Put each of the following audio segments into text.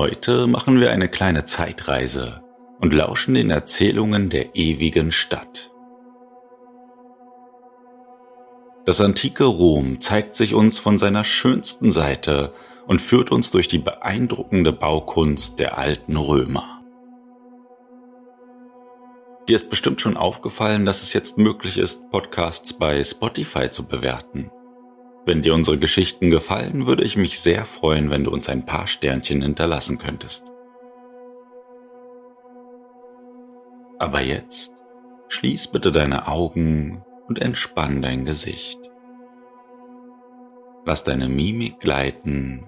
Heute machen wir eine kleine Zeitreise und lauschen den Erzählungen der ewigen Stadt. Das antike Rom zeigt sich uns von seiner schönsten Seite und führt uns durch die beeindruckende Baukunst der alten Römer. Dir ist bestimmt schon aufgefallen, dass es jetzt möglich ist, Podcasts bei Spotify zu bewerten. Wenn dir unsere Geschichten gefallen, würde ich mich sehr freuen, wenn du uns ein paar Sternchen hinterlassen könntest. Aber jetzt schließ bitte deine Augen und entspann dein Gesicht. Lass deine Mimik gleiten,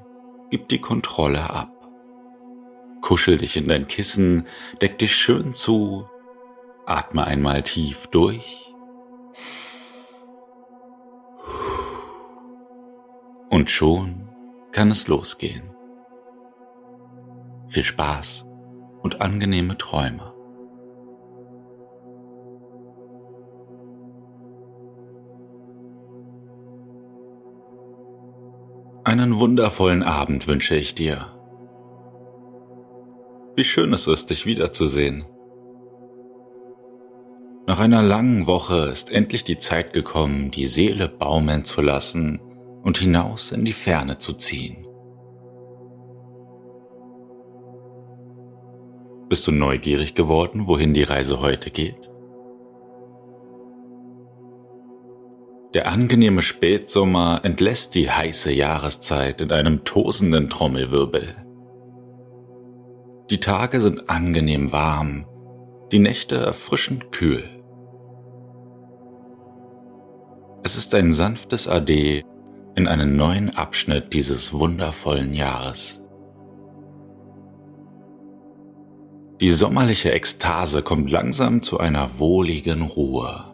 gib die Kontrolle ab. Kuschel dich in dein Kissen, deck dich schön zu, atme einmal tief durch Und schon kann es losgehen. Viel Spaß und angenehme Träume. Einen wundervollen Abend wünsche ich dir. Wie schön es ist, dich wiederzusehen. Nach einer langen Woche ist endlich die Zeit gekommen, die Seele baumeln zu lassen und hinaus in die Ferne zu ziehen. Bist du neugierig geworden, wohin die Reise heute geht? Der angenehme Spätsommer entlässt die heiße Jahreszeit in einem tosenden Trommelwirbel. Die Tage sind angenehm warm, die Nächte erfrischend kühl. Es ist ein sanftes Ade in einen neuen Abschnitt dieses wundervollen Jahres. Die sommerliche Ekstase kommt langsam zu einer wohligen Ruhe.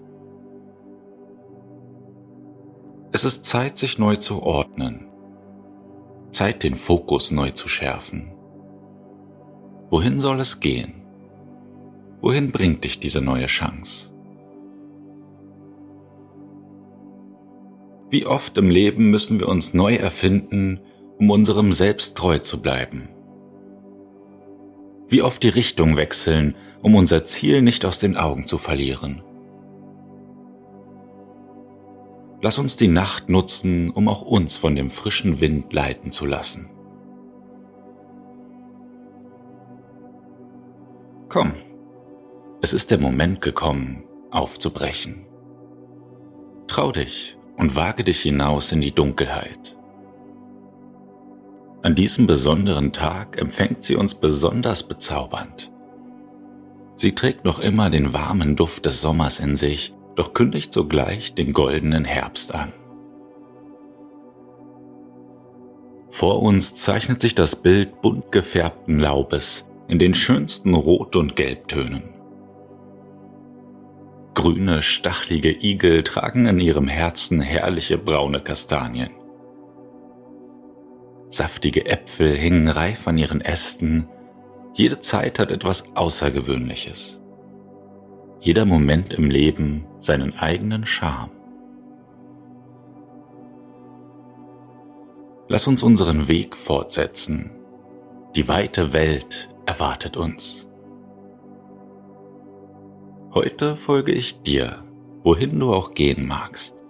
Es ist Zeit, sich neu zu ordnen. Zeit, den Fokus neu zu schärfen. Wohin soll es gehen? Wohin bringt dich diese neue Chance? Wie oft im Leben müssen wir uns neu erfinden, um unserem Selbst treu zu bleiben? Wie oft die Richtung wechseln, um unser Ziel nicht aus den Augen zu verlieren? Lass uns die Nacht nutzen, um auch uns von dem frischen Wind leiten zu lassen. Komm, es ist der Moment gekommen, aufzubrechen. Trau dich und wage dich hinaus in die Dunkelheit. An diesem besonderen Tag empfängt sie uns besonders bezaubernd. Sie trägt noch immer den warmen Duft des Sommers in sich, doch kündigt sogleich den goldenen Herbst an. Vor uns zeichnet sich das Bild bunt gefärbten Laubes in den schönsten Rot- und Gelbtönen. Grüne, stachlige Igel tragen in ihrem Herzen herrliche braune Kastanien. Saftige Äpfel hängen reif an ihren Ästen. Jede Zeit hat etwas Außergewöhnliches. Jeder Moment im Leben seinen eigenen Charme. Lass uns unseren Weg fortsetzen. Die weite Welt erwartet uns. Heute folge ich dir, wohin du auch gehen magst.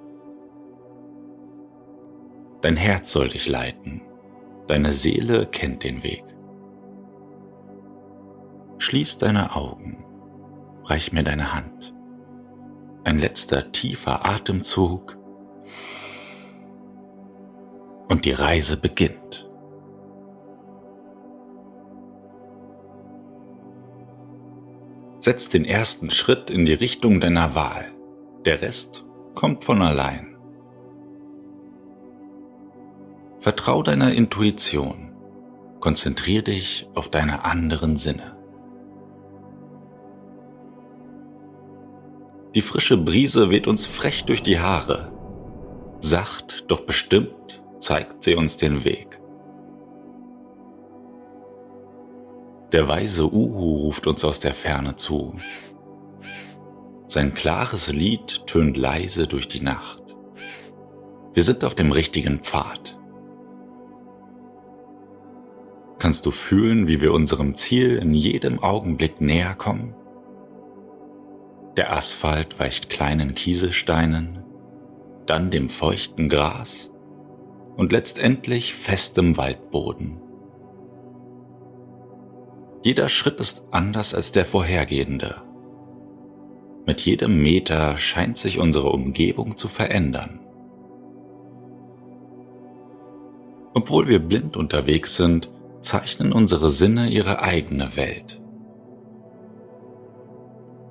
Dein Herz soll dich leiten, deine Seele kennt den Weg. Schließ deine Augen, reich mir deine Hand. Ein letzter tiefer Atemzug und die Reise beginnt. Setz den ersten Schritt in die Richtung deiner Wahl. Der Rest kommt von allein. Vertrau deiner Intuition. konzentrier dich auf deine anderen Sinne. Die frische Brise weht uns frech durch die Haare. Sacht, doch bestimmt zeigt sie uns den Weg. Der weise Uhu ruft uns aus der Ferne zu. Sein klares Lied tönt leise durch die Nacht. Wir sind auf dem richtigen Pfad. Kannst du fühlen, wie wir unserem Ziel in jedem Augenblick näher kommen? Der Asphalt weicht kleinen Kieselsteinen, dann dem feuchten Gras und letztendlich festem Waldboden. Jeder Schritt ist anders als der vorhergehende. Mit jedem Meter scheint sich unsere Umgebung zu verändern. Obwohl wir blind unterwegs sind, zeichnen unsere Sinne ihre eigene Welt.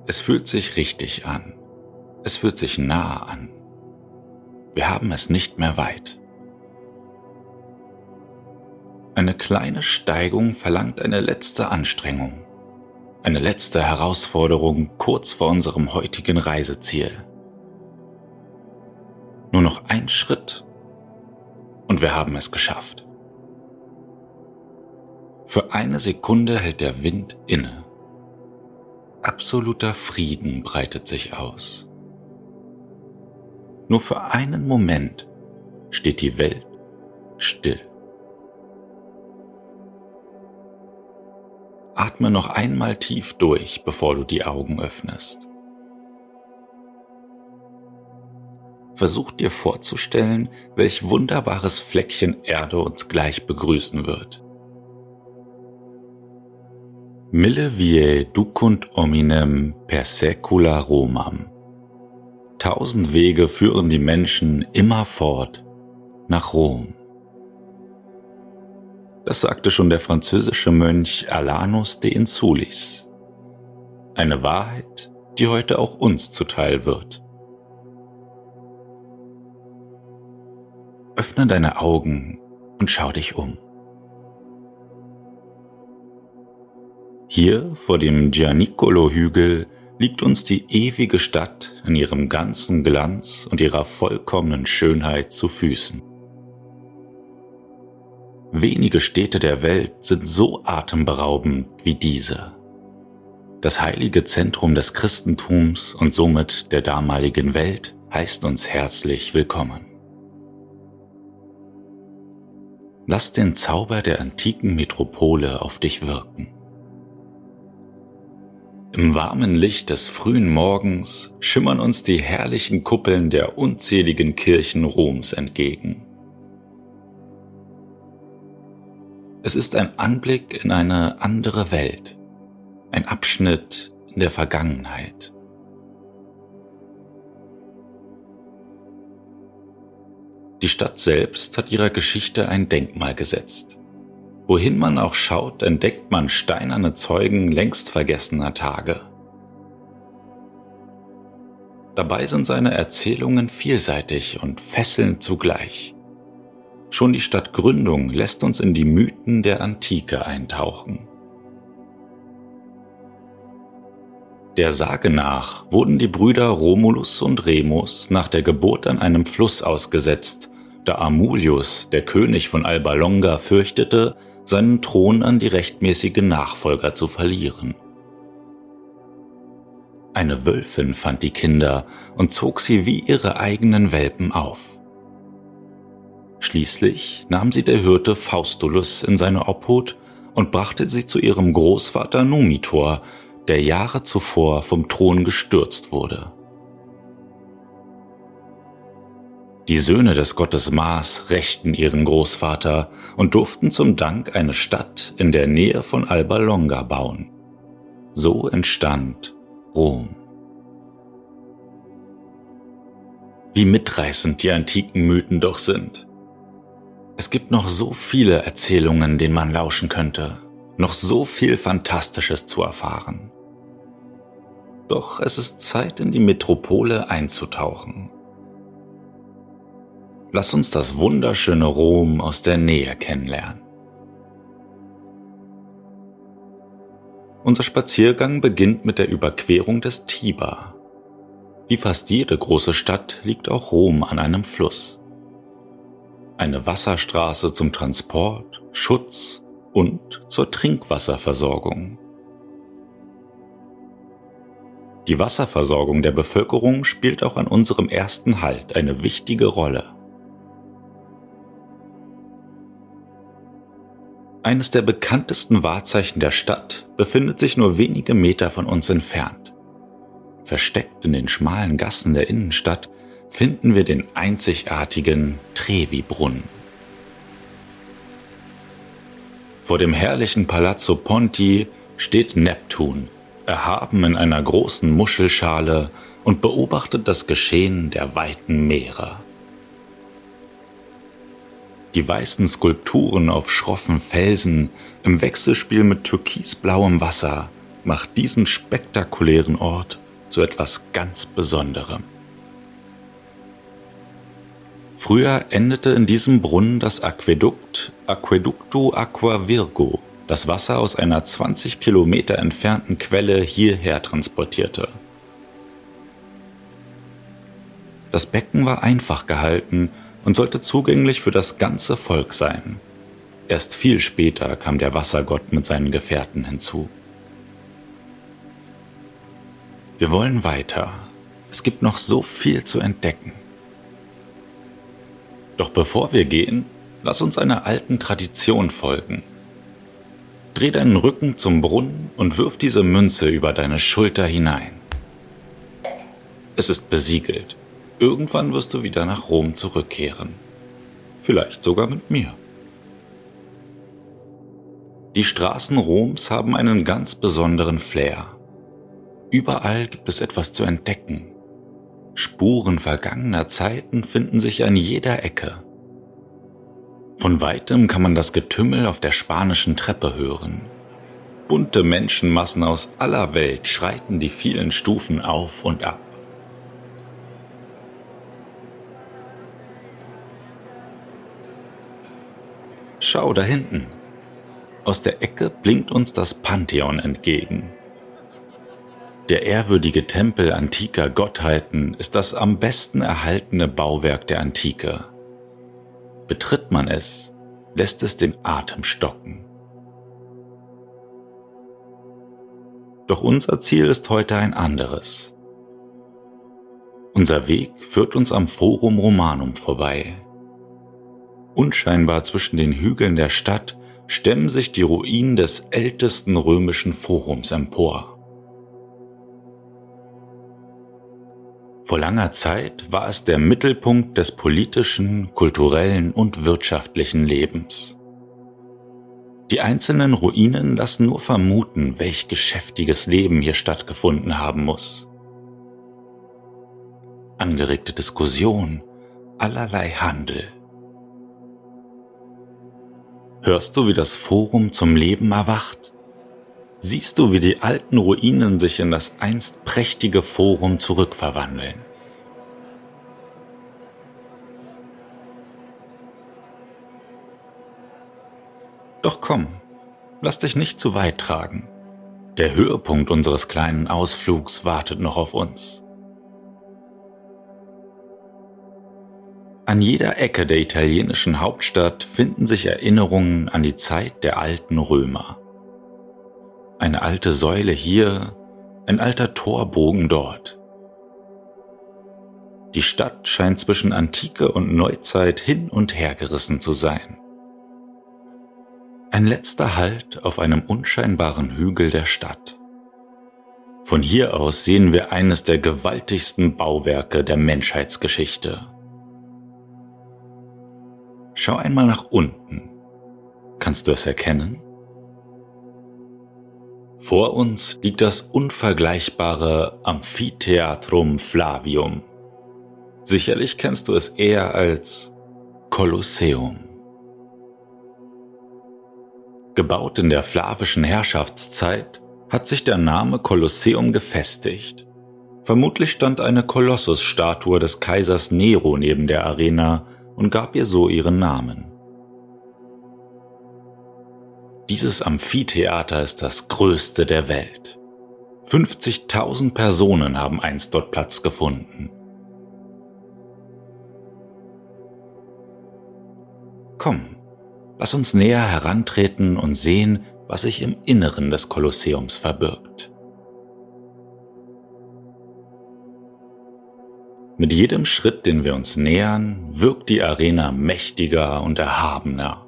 Es fühlt sich richtig an. Es fühlt sich nah an. Wir haben es nicht mehr weit. Eine kleine Steigung verlangt eine letzte Anstrengung, eine letzte Herausforderung kurz vor unserem heutigen Reiseziel. Nur noch ein Schritt und wir haben es geschafft. Für eine Sekunde hält der Wind inne absoluter Frieden breitet sich aus. Nur für einen Moment steht die Welt still. Atme noch einmal tief durch, bevor du die Augen öffnest. Versuch dir vorzustellen, welch wunderbares Fleckchen Erde uns gleich begrüßen wird. Mille vie ducunt hominem per secula Romam. Tausend Wege führen die Menschen immerfort nach Rom. Das sagte schon der französische Mönch Alanus de Insulis. Eine Wahrheit, die heute auch uns zuteil wird. Öffne deine Augen und schau dich um. Hier vor dem Gianicolo-Hügel liegt uns die ewige Stadt in ihrem ganzen Glanz und ihrer vollkommenen Schönheit zu Füßen. Wenige Städte der Welt sind so atemberaubend wie diese. Das heilige Zentrum des Christentums und somit der damaligen Welt heißt uns herzlich willkommen. Lass den Zauber der antiken Metropole auf dich wirken. Im warmen Licht des frühen Morgens schimmern uns die herrlichen Kuppeln der unzähligen Kirchen Roms entgegen. Es ist ein Anblick in eine andere Welt, ein Abschnitt in der Vergangenheit. Die Stadt selbst hat ihrer Geschichte ein Denkmal gesetzt. Wohin man auch schaut, entdeckt man steinerne Zeugen längst vergessener Tage. Dabei sind seine Erzählungen vielseitig und fesselnd zugleich. Schon die Stadtgründung lässt uns in die Mythen der Antike eintauchen. Der Sage nach wurden die Brüder Romulus und Remus nach der Geburt an einem Fluss ausgesetzt, da Amulius, der König von Alba Longa, fürchtete, seinen Thron an die rechtmäßige Nachfolger zu verlieren. Eine Wölfin fand die Kinder und zog sie wie ihre eigenen Welpen auf. Schließlich nahm sie der Hirte Faustulus in seine Obhut und brachte sie zu ihrem Großvater Numitor, der Jahre zuvor vom Thron gestürzt wurde. Die Söhne des Gottes Mars rächten ihren Großvater und durften zum Dank eine Stadt in der Nähe von Alba Longa bauen. So entstand Rom. Wie mitreißend die antiken Mythen doch sind. Es gibt noch so viele Erzählungen, denen man lauschen könnte, noch so viel Fantastisches zu erfahren. Doch es ist Zeit, in die Metropole einzutauchen Lass uns das wunderschöne Rom aus der Nähe kennenlernen. Unser Spaziergang beginnt mit der Überquerung des Tiber. Wie fast jede große Stadt liegt auch Rom an einem Fluss. Eine Wasserstraße zum Transport, Schutz und zur Trinkwasserversorgung. Die Wasserversorgung der Bevölkerung spielt auch an unserem ersten Halt eine wichtige Rolle. Eines der bekanntesten Wahrzeichen der Stadt befindet sich nur wenige Meter von uns entfernt. Versteckt in den schmalen Gassen der Innenstadt finden wir den einzigartigen Trevi-Brunnen. Vor dem herrlichen Palazzo Ponti steht Neptun, erhaben in einer großen Muschelschale und beobachtet das Geschehen der weiten Meere. Die weißen Skulpturen auf schroffen Felsen im Wechselspiel mit türkisblauem Wasser macht diesen spektakulären Ort zu etwas ganz Besonderem. Früher endete in diesem Brunnen das Aquädukt Aqueducto Aqua Virgo, das Wasser aus einer 20 Kilometer entfernten Quelle hierher transportierte. Das Becken war einfach gehalten und sollte zugänglich für das ganze Volk sein. Erst viel später kam der Wassergott mit seinen Gefährten hinzu. Wir wollen weiter. Es gibt noch so viel zu entdecken. Doch bevor wir gehen, lass uns einer alten Tradition folgen – Dreh deinen Rücken zum Brunnen und wirf diese Münze über deine Schulter hinein. Es ist besiegelt. Irgendwann wirst du wieder nach Rom zurückkehren. Vielleicht sogar mit mir. Die Straßen Roms haben einen ganz besonderen Flair. Überall gibt es etwas zu entdecken. Spuren vergangener Zeiten finden sich an jeder Ecke. Von weitem kann man das Getümmel auf der spanischen Treppe hören. Bunte Menschenmassen aus aller Welt schreiten die vielen Stufen auf und ab. Schau da hinten. Aus der Ecke blinkt uns das Pantheon entgegen. Der ehrwürdige Tempel antiker Gottheiten ist das am besten erhaltene Bauwerk der Antike. Betritt man es, lässt es den Atem stocken. Doch unser Ziel ist heute ein anderes. Unser Weg führt uns am Forum Romanum vorbei. Unscheinbar zwischen den Hügeln der Stadt stemmen sich die Ruinen des ältesten römischen Forums empor. Vor langer Zeit war es der Mittelpunkt des politischen, kulturellen und wirtschaftlichen Lebens. Die einzelnen Ruinen lassen nur vermuten, welch geschäftiges Leben hier stattgefunden haben muss. Angeregte Diskussion, allerlei Handel. Hörst du, wie das Forum zum Leben erwacht? Siehst du, wie die alten Ruinen sich in das einst prächtige Forum zurückverwandeln. Doch komm, lass dich nicht zu weit tragen. Der Höhepunkt unseres kleinen Ausflugs wartet noch auf uns. An jeder Ecke der italienischen Hauptstadt finden sich Erinnerungen an die Zeit der alten Römer. Eine alte Säule hier, ein alter Torbogen dort. Die Stadt scheint zwischen Antike und Neuzeit hin und her gerissen zu sein. Ein letzter Halt auf einem unscheinbaren Hügel der Stadt. Von hier aus sehen wir eines der gewaltigsten Bauwerke der Menschheitsgeschichte. Schau einmal nach unten. Kannst du es erkennen? Vor uns liegt das unvergleichbare Amphitheatrum Flavium. Sicherlich kennst du es eher als Kolosseum. Gebaut in der flavischen Herrschaftszeit hat sich der Name Kolosseum gefestigt. Vermutlich stand eine Kolossusstatue des Kaisers Nero neben der Arena und gab ihr so ihren Namen. Dieses Amphitheater ist das größte der Welt. 50.000 Personen haben einst dort Platz gefunden. Komm, lass uns näher herantreten und sehen, was sich im Inneren des Kolosseums verbirgt. Mit jedem Schritt, den wir uns nähern, wirkt die Arena mächtiger und erhabener.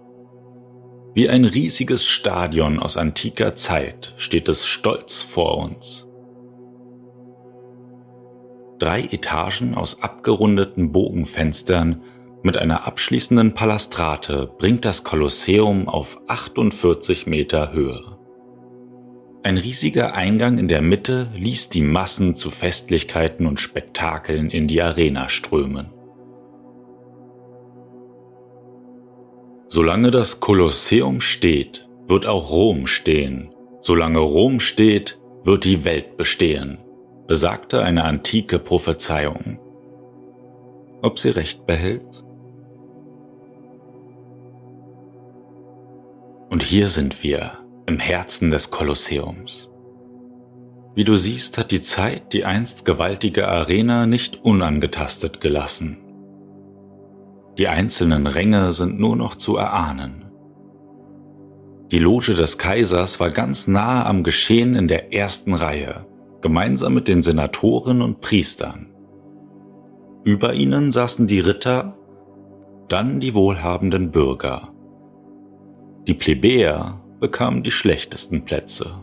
Wie ein riesiges Stadion aus antiker Zeit steht es stolz vor uns. Drei Etagen aus abgerundeten Bogenfenstern mit einer abschließenden Palastrate bringt das Kolosseum auf 48 Meter Höhe. Ein riesiger Eingang in der Mitte ließ die Massen zu Festlichkeiten und Spektakeln in die Arena strömen. Solange das Kolosseum steht, wird auch Rom stehen. Solange Rom steht, wird die Welt bestehen, besagte eine antike Prophezeiung. Ob sie recht behält? Und hier sind wir, im Herzen des Kolosseums. Wie du siehst, hat die Zeit die einst gewaltige Arena nicht unangetastet gelassen. Die einzelnen Ränge sind nur noch zu erahnen. Die Loge des Kaisers war ganz nahe am Geschehen in der ersten Reihe, gemeinsam mit den Senatoren und Priestern. Über ihnen saßen die Ritter, dann die wohlhabenden Bürger. Die Plebejer bekamen die schlechtesten Plätze.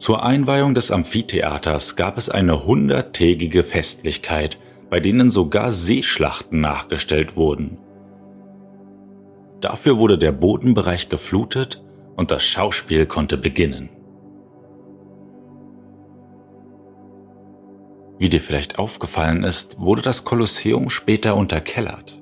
Zur Einweihung des Amphitheaters gab es eine hunderttägige Festlichkeit, bei denen sogar Seeschlachten nachgestellt wurden. Dafür wurde der Bodenbereich geflutet und das Schauspiel konnte beginnen. Wie dir vielleicht aufgefallen ist, wurde das Kolosseum später unterkellert.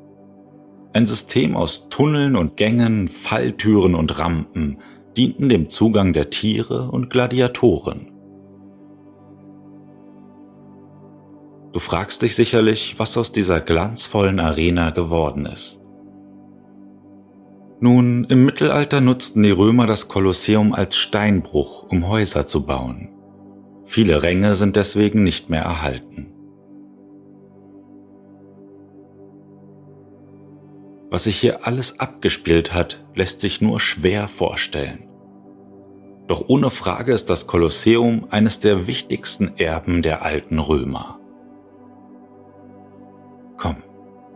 Ein System aus Tunneln und Gängen, Falltüren und Rampen dienten dem Zugang der Tiere und Gladiatoren. Du fragst dich sicherlich, was aus dieser glanzvollen Arena geworden ist. Nun, im Mittelalter nutzten die Römer das Kolosseum als Steinbruch, um Häuser zu bauen. Viele Ränge sind deswegen nicht mehr erhalten. Was sich hier alles abgespielt hat, lässt sich nur schwer vorstellen. Doch ohne Frage ist das Kolosseum eines der wichtigsten Erben der alten Römer. Komm,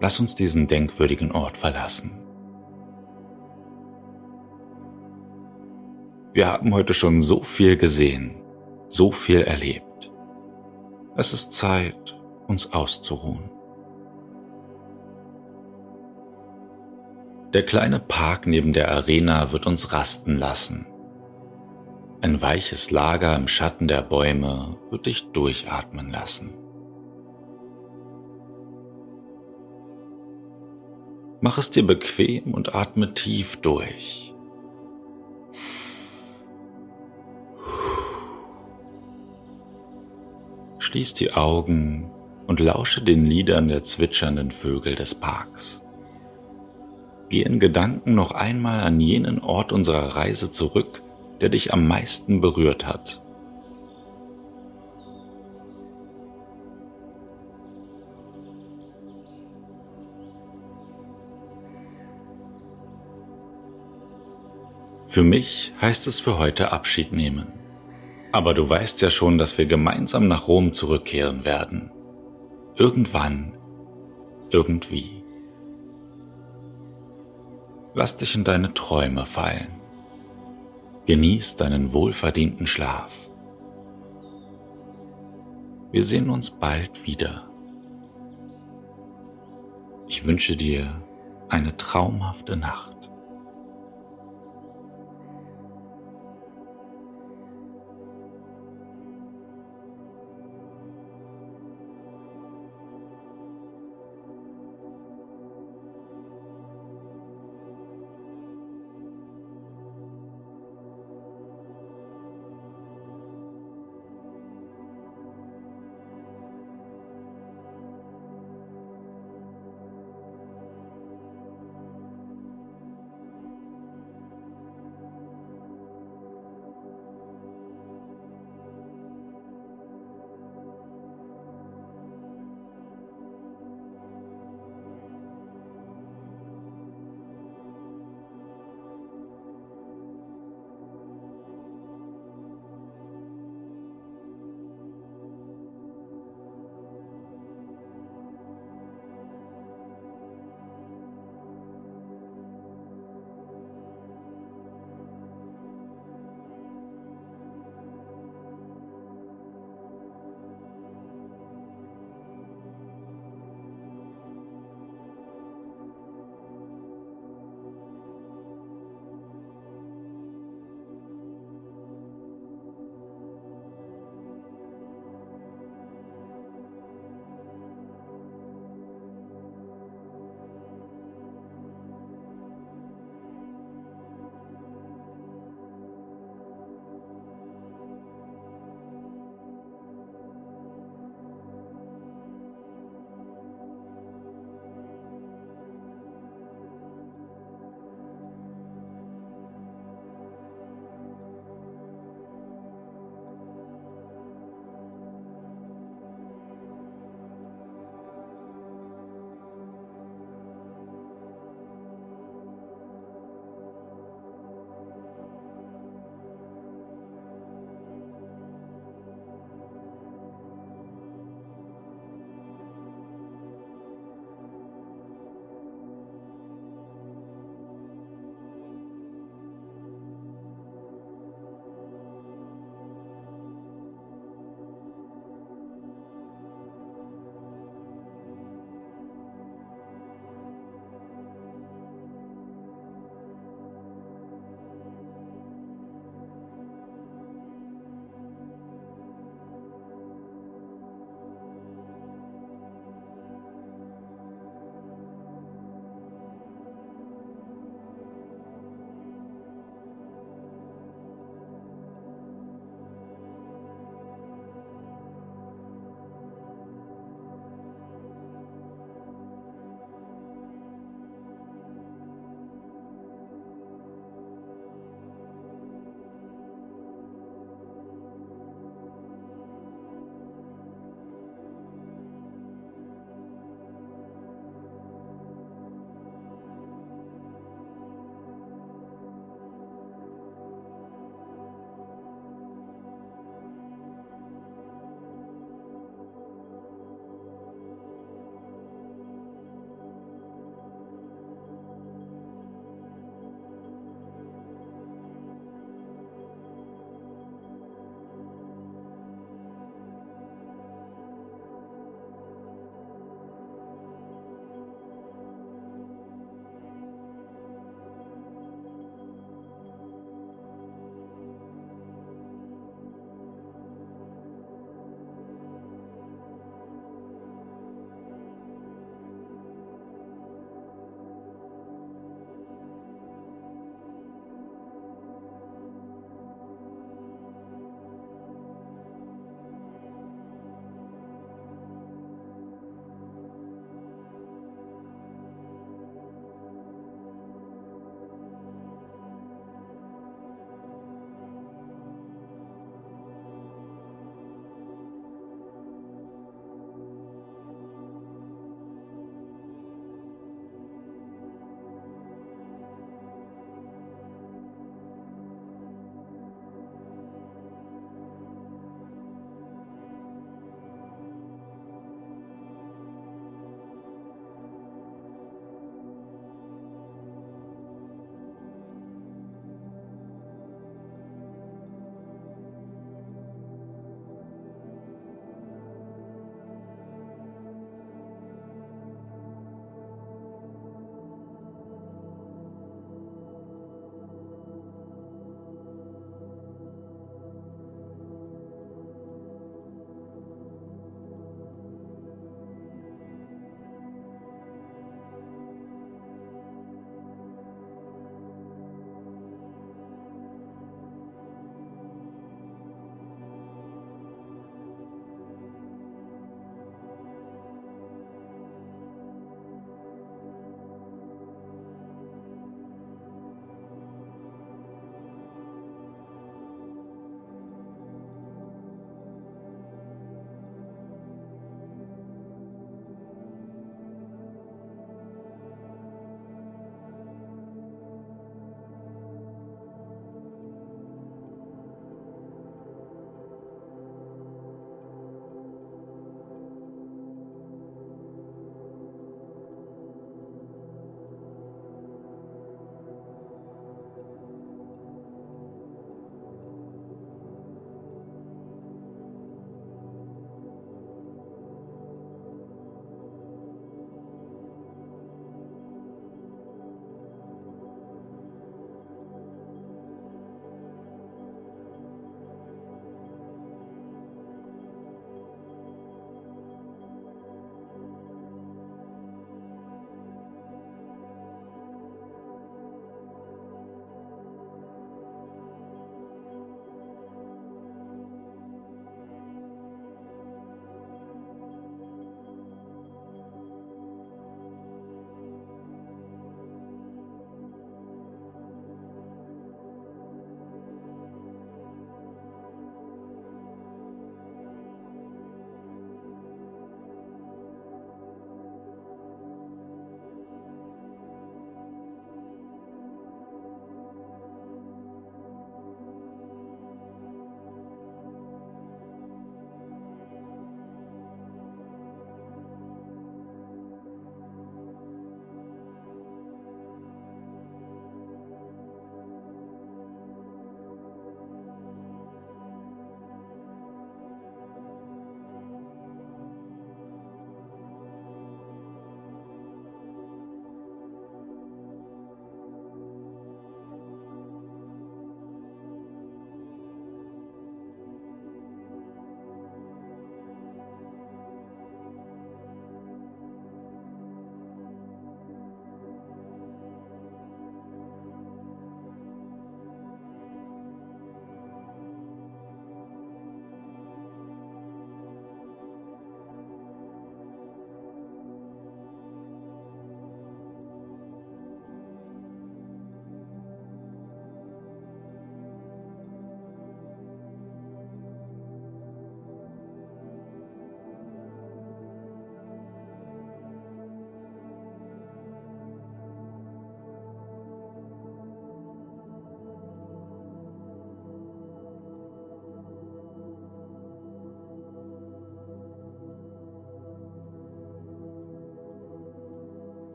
lass uns diesen denkwürdigen Ort verlassen. Wir haben heute schon so viel gesehen so viel erlebt. Es ist Zeit, uns auszuruhen. Der kleine Park neben der Arena wird uns rasten lassen. Ein weiches Lager im Schatten der Bäume wird dich durchatmen lassen. Mach es dir bequem und atme tief durch. Schließ die Augen und lausche den Liedern der zwitschernden Vögel des Parks. Geh in Gedanken noch einmal an jenen Ort unserer Reise zurück, der dich am meisten berührt hat. Für mich heißt es für heute Abschied nehmen. Aber du weißt ja schon, dass wir gemeinsam nach Rom zurückkehren werden. Irgendwann, irgendwie. Lass dich in deine Träume fallen. Genieß deinen wohlverdienten Schlaf. Wir sehen uns bald wieder. Ich wünsche dir eine traumhafte Nacht.